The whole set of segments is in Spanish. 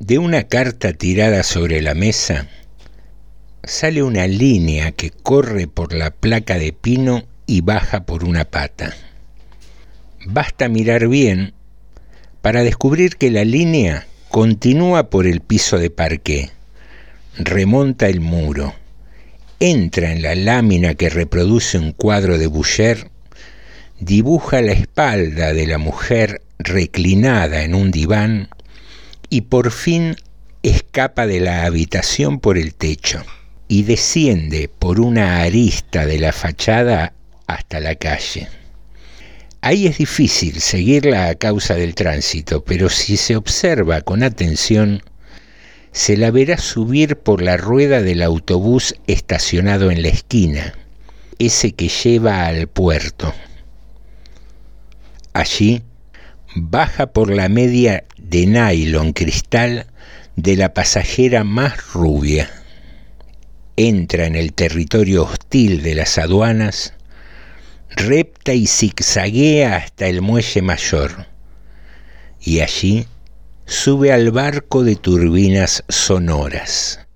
De una carta tirada sobre la mesa sale una línea que corre por la placa de pino y baja por una pata. Basta mirar bien para descubrir que la línea continúa por el piso de parqué, remonta el muro, entra en la lámina que reproduce un cuadro de Boucher, dibuja la espalda de la mujer reclinada en un diván y por fin escapa de la habitación por el techo y desciende por una arista de la fachada hasta la calle. Ahí es difícil seguirla a causa del tránsito, pero si se observa con atención, se la verá subir por la rueda del autobús estacionado en la esquina, ese que lleva al puerto. Allí baja por la media de nylon cristal de la pasajera más rubia entra en el territorio hostil de las aduanas, repta y zigzaguea hasta el muelle mayor, y allí sube al barco de turbinas sonoras.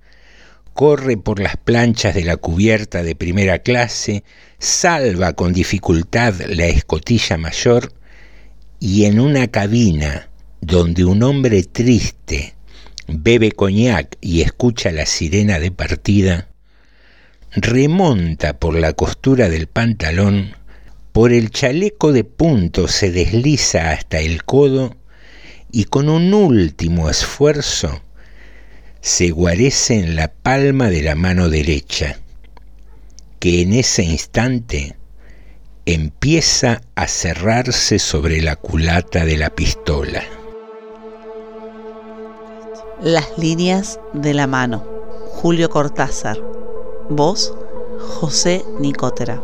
Corre por las planchas de la cubierta de primera clase, salva con dificultad la escotilla mayor y en una cabina donde un hombre triste bebe coñac y escucha la sirena de partida, remonta por la costura del pantalón, por el chaleco de punto se desliza hasta el codo y con un último esfuerzo se guarece en la palma de la mano derecha, que en ese instante empieza a cerrarse sobre la culata de la pistola. Las líneas de la mano. Julio Cortázar. Voz, José Nicotera.